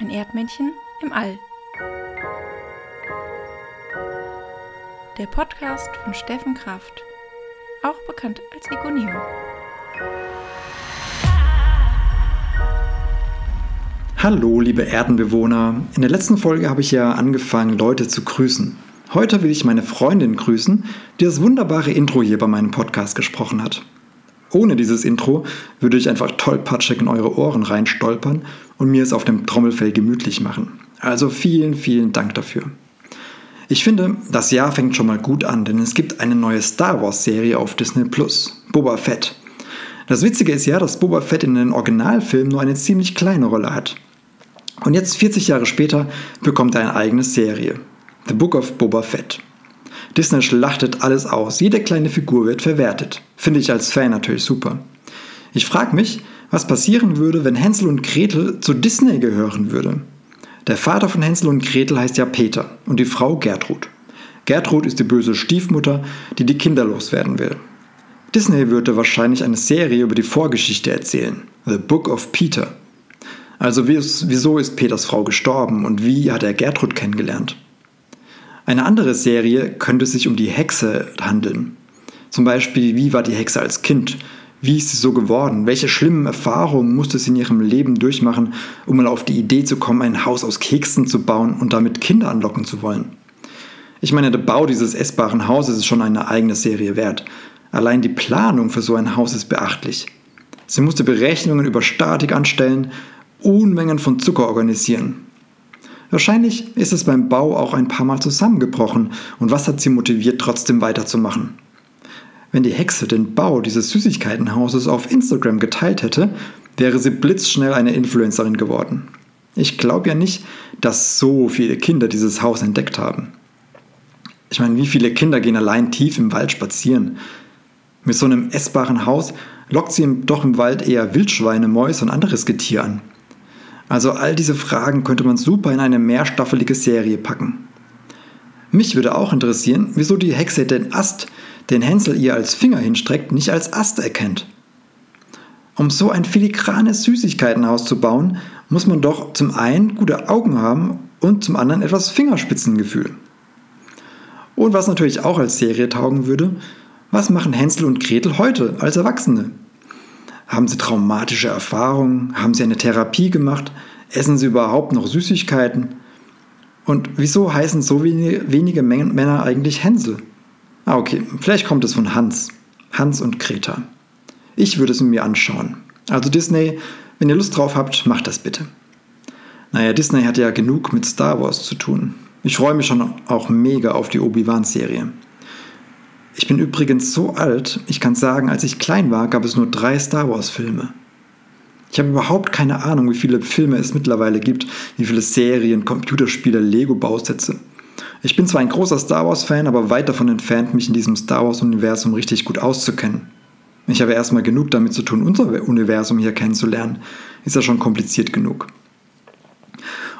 Ein Erdmännchen im All. Der Podcast von Steffen Kraft, auch bekannt als Egoneo. Hallo, liebe Erdenbewohner. In der letzten Folge habe ich ja angefangen, Leute zu grüßen. Heute will ich meine Freundin grüßen, die das wunderbare Intro hier bei meinem Podcast gesprochen hat. Ohne dieses Intro würde ich einfach tollpatschig in eure Ohren reinstolpern und mir es auf dem Trommelfell gemütlich machen. Also vielen, vielen Dank dafür. Ich finde, das Jahr fängt schon mal gut an, denn es gibt eine neue Star Wars-Serie auf Disney Plus, Boba Fett. Das Witzige ist ja, dass Boba Fett in den Originalfilmen nur eine ziemlich kleine Rolle hat. Und jetzt, 40 Jahre später, bekommt er eine eigene Serie, The Book of Boba Fett. Disney schlachtet alles aus, jede kleine Figur wird verwertet. Finde ich als Fan natürlich super. Ich frage mich, was passieren würde, wenn Hänsel und Gretel zu Disney gehören würde. Der Vater von Hänsel und Gretel heißt ja Peter und die Frau Gertrud. Gertrud ist die böse Stiefmutter, die die Kinder loswerden will. Disney würde wahrscheinlich eine Serie über die Vorgeschichte erzählen, The Book of Peter. Also wieso ist Peters Frau gestorben und wie hat er Gertrud kennengelernt? Eine andere Serie könnte sich um die Hexe handeln. Zum Beispiel, wie war die Hexe als Kind? Wie ist sie so geworden? Welche schlimmen Erfahrungen musste sie in ihrem Leben durchmachen, um mal auf die Idee zu kommen, ein Haus aus Keksen zu bauen und damit Kinder anlocken zu wollen? Ich meine, der Bau dieses essbaren Hauses ist schon eine eigene Serie wert. Allein die Planung für so ein Haus ist beachtlich. Sie musste Berechnungen über Statik anstellen, Unmengen von Zucker organisieren. Wahrscheinlich ist es beim Bau auch ein paar Mal zusammengebrochen und was hat sie motiviert, trotzdem weiterzumachen? Wenn die Hexe den Bau dieses Süßigkeitenhauses auf Instagram geteilt hätte, wäre sie blitzschnell eine Influencerin geworden. Ich glaube ja nicht, dass so viele Kinder dieses Haus entdeckt haben. Ich meine, wie viele Kinder gehen allein tief im Wald spazieren? Mit so einem essbaren Haus lockt sie doch im Wald eher Wildschweine, Mäuse und anderes Getier an. Also all diese Fragen könnte man super in eine mehrstaffelige Serie packen. Mich würde auch interessieren, wieso die Hexe den Ast, den Hänsel ihr als Finger hinstreckt, nicht als Ast erkennt. Um so ein filigranes Süßigkeitenhaus zu bauen, muss man doch zum einen gute Augen haben und zum anderen etwas Fingerspitzengefühl. Und was natürlich auch als Serie taugen würde, was machen Hänsel und Gretel heute als Erwachsene? Haben Sie traumatische Erfahrungen? Haben Sie eine Therapie gemacht? Essen Sie überhaupt noch Süßigkeiten? Und wieso heißen so wenige, wenige Männer eigentlich Hänsel? Ah, okay, vielleicht kommt es von Hans. Hans und Greta. Ich würde es mir anschauen. Also Disney, wenn ihr Lust drauf habt, macht das bitte. Naja, Disney hat ja genug mit Star Wars zu tun. Ich freue mich schon auch mega auf die Obi-Wan-Serie. Ich bin übrigens so alt, ich kann sagen, als ich klein war, gab es nur drei Star Wars-Filme. Ich habe überhaupt keine Ahnung, wie viele Filme es mittlerweile gibt, wie viele Serien, Computerspiele, Lego-Bausätze. Ich bin zwar ein großer Star Wars-Fan, aber weit davon entfernt, mich in diesem Star Wars-Universum richtig gut auszukennen. Ich habe erstmal genug damit zu tun, unser Universum hier kennenzulernen. Ist ja schon kompliziert genug.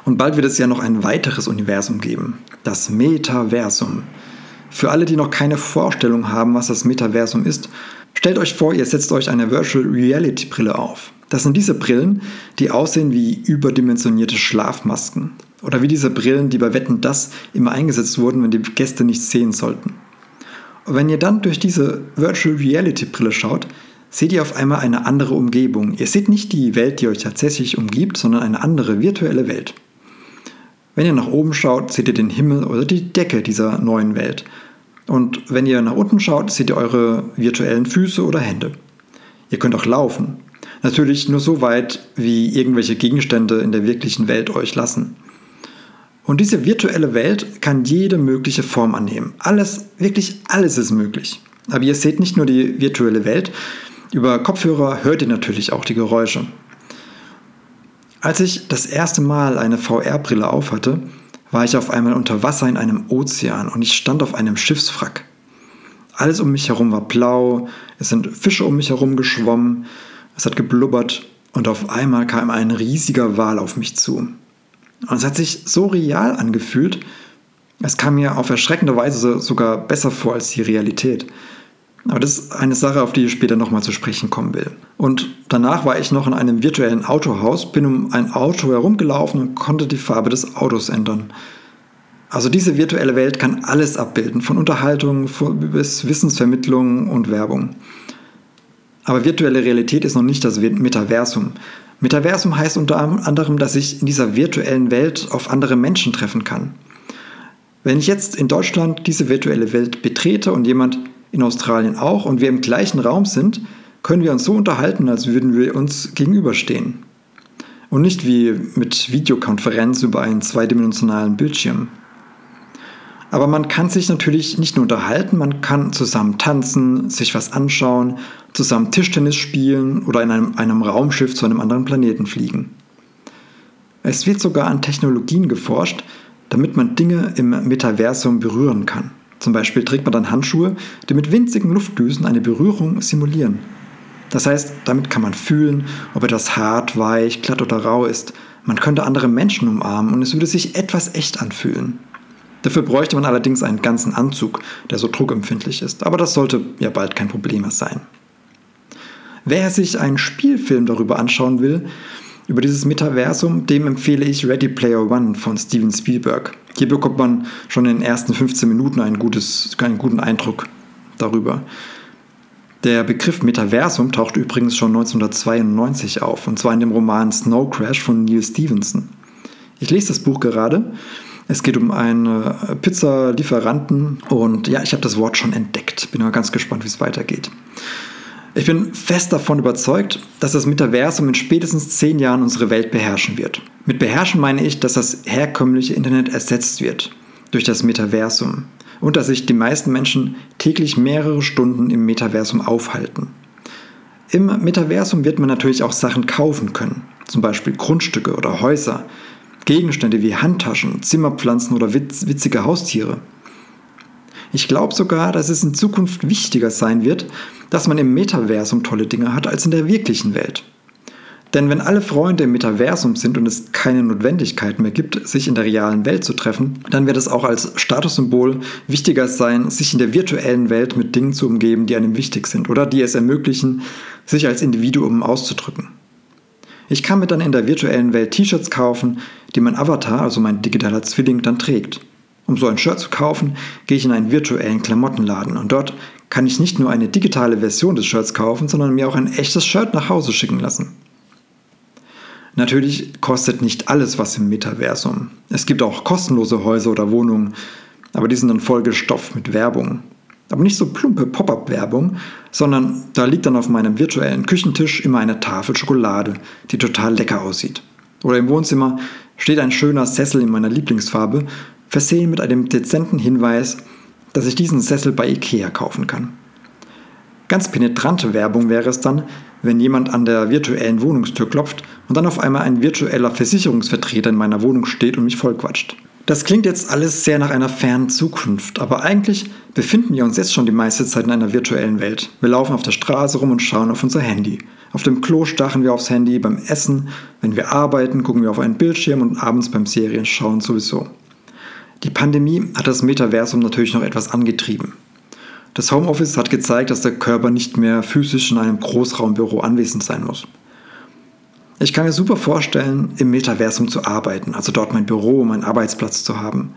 Und bald wird es ja noch ein weiteres Universum geben, das Metaversum. Für alle, die noch keine Vorstellung haben, was das Metaversum ist, stellt euch vor, ihr setzt euch eine Virtual Reality Brille auf. Das sind diese Brillen, die aussehen wie überdimensionierte Schlafmasken. Oder wie diese Brillen, die bei Wetten das immer eingesetzt wurden, wenn die Gäste nichts sehen sollten. Und wenn ihr dann durch diese Virtual Reality Brille schaut, seht ihr auf einmal eine andere Umgebung. Ihr seht nicht die Welt, die euch tatsächlich umgibt, sondern eine andere virtuelle Welt. Wenn ihr nach oben schaut, seht ihr den Himmel oder die Decke dieser neuen Welt. Und wenn ihr nach unten schaut, seht ihr eure virtuellen Füße oder Hände. Ihr könnt auch laufen. Natürlich nur so weit, wie irgendwelche Gegenstände in der wirklichen Welt euch lassen. Und diese virtuelle Welt kann jede mögliche Form annehmen. Alles, wirklich alles ist möglich. Aber ihr seht nicht nur die virtuelle Welt, über Kopfhörer hört ihr natürlich auch die Geräusche. Als ich das erste Mal eine VR-Brille aufhatte, war ich auf einmal unter Wasser in einem Ozean und ich stand auf einem Schiffswrack. Alles um mich herum war blau, es sind Fische um mich herum geschwommen, es hat geblubbert und auf einmal kam ein riesiger Wal auf mich zu. Und es hat sich so real angefühlt, es kam mir auf erschreckende Weise sogar besser vor als die Realität. Aber das ist eine Sache, auf die ich später nochmal zu sprechen kommen will. Und danach war ich noch in einem virtuellen Autohaus, bin um ein Auto herumgelaufen und konnte die Farbe des Autos ändern. Also diese virtuelle Welt kann alles abbilden, von Unterhaltung bis Wissensvermittlung und Werbung. Aber virtuelle Realität ist noch nicht das Metaversum. Metaversum heißt unter anderem, dass ich in dieser virtuellen Welt auf andere Menschen treffen kann. Wenn ich jetzt in Deutschland diese virtuelle Welt betrete und jemand in Australien auch und wir im gleichen Raum sind, können wir uns so unterhalten, als würden wir uns gegenüberstehen. Und nicht wie mit Videokonferenz über einen zweidimensionalen Bildschirm. Aber man kann sich natürlich nicht nur unterhalten, man kann zusammen tanzen, sich was anschauen, zusammen Tischtennis spielen oder in einem, einem Raumschiff zu einem anderen Planeten fliegen. Es wird sogar an Technologien geforscht, damit man Dinge im Metaversum berühren kann. Zum Beispiel trägt man dann Handschuhe, die mit winzigen Luftdüsen eine Berührung simulieren. Das heißt, damit kann man fühlen, ob etwas hart, weich, glatt oder rau ist. Man könnte andere Menschen umarmen und es würde sich etwas echt anfühlen. Dafür bräuchte man allerdings einen ganzen Anzug, der so druckempfindlich ist, aber das sollte ja bald kein Problem mehr sein. Wer sich einen Spielfilm darüber anschauen will, über dieses Metaversum, dem empfehle ich Ready Player One von Steven Spielberg. Hier bekommt man schon in den ersten 15 Minuten ein gutes, einen guten Eindruck darüber. Der Begriff Metaversum taucht übrigens schon 1992 auf, und zwar in dem Roman Snow Crash von Neil Stevenson. Ich lese das Buch gerade es geht um einen Pizzalieferanten und ja, ich habe das Wort schon entdeckt. Bin aber ganz gespannt, wie es weitergeht. Ich bin fest davon überzeugt, dass das Metaversum in spätestens zehn Jahren unsere Welt beherrschen wird. Mit beherrschen meine ich, dass das herkömmliche Internet ersetzt wird durch das Metaversum und dass sich die meisten Menschen täglich mehrere Stunden im Metaversum aufhalten. Im Metaversum wird man natürlich auch Sachen kaufen können, zum Beispiel Grundstücke oder Häuser, Gegenstände wie Handtaschen, Zimmerpflanzen oder witz witzige Haustiere. Ich glaube sogar, dass es in Zukunft wichtiger sein wird, dass man im Metaversum tolle Dinge hat als in der wirklichen Welt. Denn wenn alle Freunde im Metaversum sind und es keine Notwendigkeit mehr gibt, sich in der realen Welt zu treffen, dann wird es auch als Statussymbol wichtiger sein, sich in der virtuellen Welt mit Dingen zu umgeben, die einem wichtig sind oder die es ermöglichen, sich als Individuum auszudrücken. Ich kann mir dann in der virtuellen Welt T-Shirts kaufen, die mein Avatar, also mein digitaler Zwilling, dann trägt. Um so ein Shirt zu kaufen, gehe ich in einen virtuellen Klamottenladen und dort kann ich nicht nur eine digitale Version des Shirts kaufen, sondern mir auch ein echtes Shirt nach Hause schicken lassen. Natürlich kostet nicht alles was im Metaversum. Es gibt auch kostenlose Häuser oder Wohnungen, aber die sind dann vollgestopft mit Werbung. Aber nicht so plumpe Pop-up-Werbung, sondern da liegt dann auf meinem virtuellen Küchentisch immer eine Tafel Schokolade, die total lecker aussieht. Oder im Wohnzimmer steht ein schöner Sessel in meiner Lieblingsfarbe, versehen mit einem dezenten Hinweis, dass ich diesen Sessel bei Ikea kaufen kann. Ganz penetrante Werbung wäre es dann, wenn jemand an der virtuellen Wohnungstür klopft und dann auf einmal ein virtueller Versicherungsvertreter in meiner Wohnung steht und mich vollquatscht. Das klingt jetzt alles sehr nach einer fernen Zukunft, aber eigentlich befinden wir uns jetzt schon die meiste Zeit in einer virtuellen Welt. Wir laufen auf der Straße rum und schauen auf unser Handy. Auf dem Klo starren wir aufs Handy, beim Essen, wenn wir arbeiten, gucken wir auf einen Bildschirm und abends beim Serienschauen sowieso. Die Pandemie hat das Metaversum natürlich noch etwas angetrieben. Das Homeoffice hat gezeigt, dass der Körper nicht mehr physisch in einem Großraumbüro anwesend sein muss. Ich kann mir super vorstellen, im Metaversum zu arbeiten, also dort mein Büro, meinen Arbeitsplatz zu haben.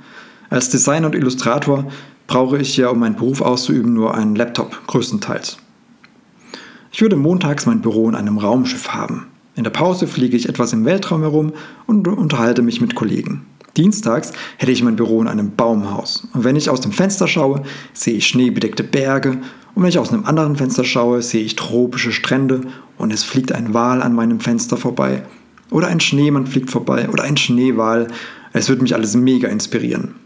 Als Designer und Illustrator brauche ich ja, um meinen Beruf auszuüben, nur einen Laptop, größtenteils. Ich würde montags mein Büro in einem Raumschiff haben. In der Pause fliege ich etwas im Weltraum herum und unterhalte mich mit Kollegen. Dienstags hätte ich mein Büro in einem Baumhaus. Und wenn ich aus dem Fenster schaue, sehe ich schneebedeckte Berge. Und wenn ich aus einem anderen Fenster schaue, sehe ich tropische Strände und es fliegt ein Wal an meinem Fenster vorbei. Oder ein Schneemann fliegt vorbei oder ein Schneewal. Es würde mich alles mega inspirieren.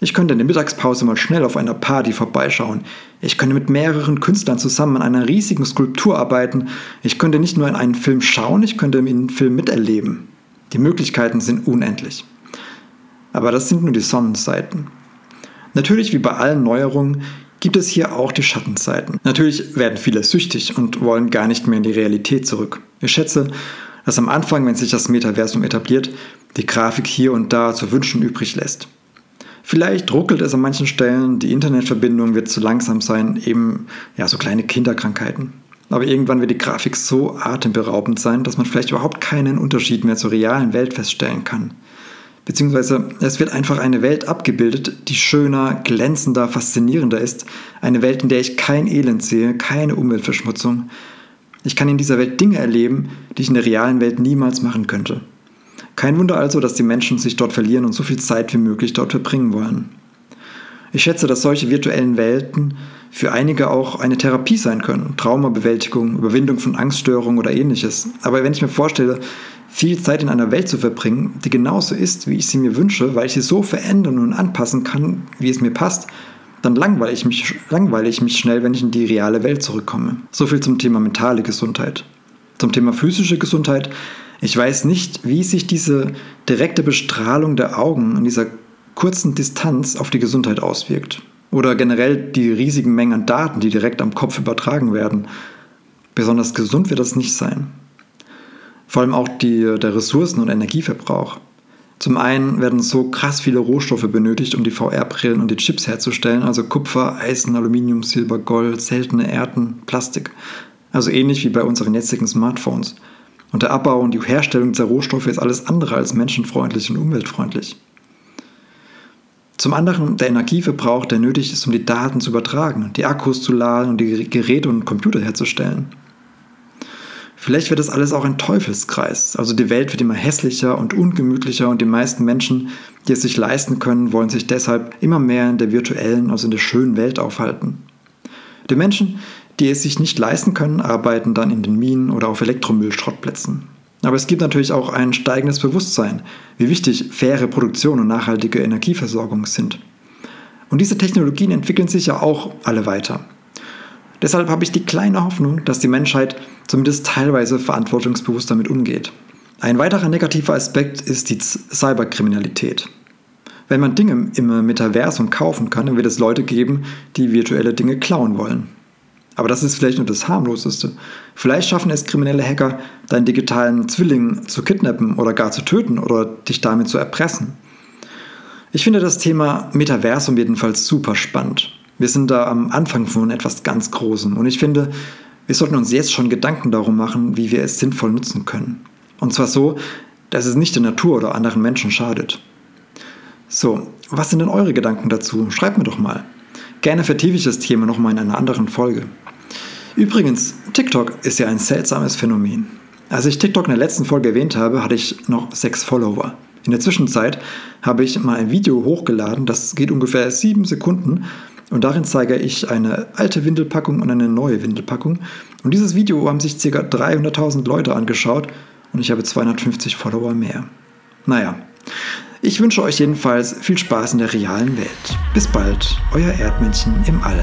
Ich könnte in der Mittagspause mal schnell auf einer Party vorbeischauen. Ich könnte mit mehreren Künstlern zusammen an einer riesigen Skulptur arbeiten. Ich könnte nicht nur in einen Film schauen, ich könnte in einen Film miterleben. Die Möglichkeiten sind unendlich. Aber das sind nur die Sonnenseiten. Natürlich, wie bei allen Neuerungen, gibt es hier auch die Schattenseiten. Natürlich werden viele süchtig und wollen gar nicht mehr in die Realität zurück. Ich schätze, dass am Anfang, wenn sich das Metaversum etabliert, die Grafik hier und da zu wünschen übrig lässt. Vielleicht ruckelt es an manchen Stellen, die Internetverbindung wird zu langsam sein, eben ja so kleine Kinderkrankheiten. Aber irgendwann wird die Grafik so atemberaubend sein, dass man vielleicht überhaupt keinen Unterschied mehr zur realen Welt feststellen kann. Beziehungsweise es wird einfach eine Welt abgebildet, die schöner, glänzender, faszinierender ist. Eine Welt, in der ich kein Elend sehe, keine Umweltverschmutzung. Ich kann in dieser Welt Dinge erleben, die ich in der realen Welt niemals machen könnte. Kein Wunder also, dass die Menschen sich dort verlieren und so viel Zeit wie möglich dort verbringen wollen. Ich schätze, dass solche virtuellen Welten für einige auch eine Therapie sein können. Traumabewältigung, Überwindung von Angststörungen oder ähnliches. Aber wenn ich mir vorstelle, viel Zeit in einer Welt zu verbringen, die genauso ist, wie ich sie mir wünsche, weil ich sie so verändern und anpassen kann, wie es mir passt, dann langweile ich mich, langweile ich mich schnell, wenn ich in die reale Welt zurückkomme. So viel zum Thema mentale Gesundheit. Zum Thema physische Gesundheit. Ich weiß nicht, wie sich diese direkte Bestrahlung der Augen in dieser kurzen Distanz auf die Gesundheit auswirkt. Oder generell die riesigen Mengen an Daten, die direkt am Kopf übertragen werden. Besonders gesund wird das nicht sein. Vor allem auch die, der Ressourcen- und Energieverbrauch. Zum einen werden so krass viele Rohstoffe benötigt, um die VR-Brillen und die Chips herzustellen, also Kupfer, Eisen, Aluminium, Silber, Gold, seltene Erden, Plastik. Also ähnlich wie bei unseren jetzigen Smartphones. Und der Abbau und die Herstellung dieser Rohstoffe ist alles andere als menschenfreundlich und umweltfreundlich. Zum anderen der Energieverbrauch, der nötig ist, um die Daten zu übertragen, die Akkus zu laden und die Geräte und Computer herzustellen. Vielleicht wird das alles auch ein Teufelskreis. Also die Welt wird immer hässlicher und ungemütlicher und die meisten Menschen, die es sich leisten können, wollen sich deshalb immer mehr in der virtuellen, also in der schönen Welt aufhalten. Die Menschen, die es sich nicht leisten können, arbeiten dann in den Minen oder auf Elektromüllschrottplätzen. Aber es gibt natürlich auch ein steigendes Bewusstsein, wie wichtig faire Produktion und nachhaltige Energieversorgung sind. Und diese Technologien entwickeln sich ja auch alle weiter. Deshalb habe ich die kleine Hoffnung, dass die Menschheit zumindest teilweise verantwortungsbewusst damit umgeht. Ein weiterer negativer Aspekt ist die Cyberkriminalität. Wenn man Dinge im Metaversum kaufen kann, dann wird es Leute geben, die virtuelle Dinge klauen wollen. Aber das ist vielleicht nur das harmloseste. Vielleicht schaffen es kriminelle Hacker, deinen digitalen Zwilling zu kidnappen oder gar zu töten oder dich damit zu erpressen. Ich finde das Thema Metaversum jedenfalls super spannend. Wir sind da am Anfang von etwas ganz Großem und ich finde, wir sollten uns jetzt schon Gedanken darum machen, wie wir es sinnvoll nutzen können. Und zwar so, dass es nicht der Natur oder anderen Menschen schadet. So, was sind denn eure Gedanken dazu? Schreibt mir doch mal. Gerne vertiefe ich das Thema nochmal in einer anderen Folge. Übrigens, TikTok ist ja ein seltsames Phänomen. Als ich TikTok in der letzten Folge erwähnt habe, hatte ich noch sechs Follower. In der Zwischenzeit habe ich mal ein Video hochgeladen, das geht ungefähr sieben Sekunden und darin zeige ich eine alte Windelpackung und eine neue Windelpackung. Und dieses Video haben sich ca. 300.000 Leute angeschaut und ich habe 250 Follower mehr. Naja, ich wünsche euch jedenfalls viel Spaß in der realen Welt. Bis bald, euer Erdmännchen im All.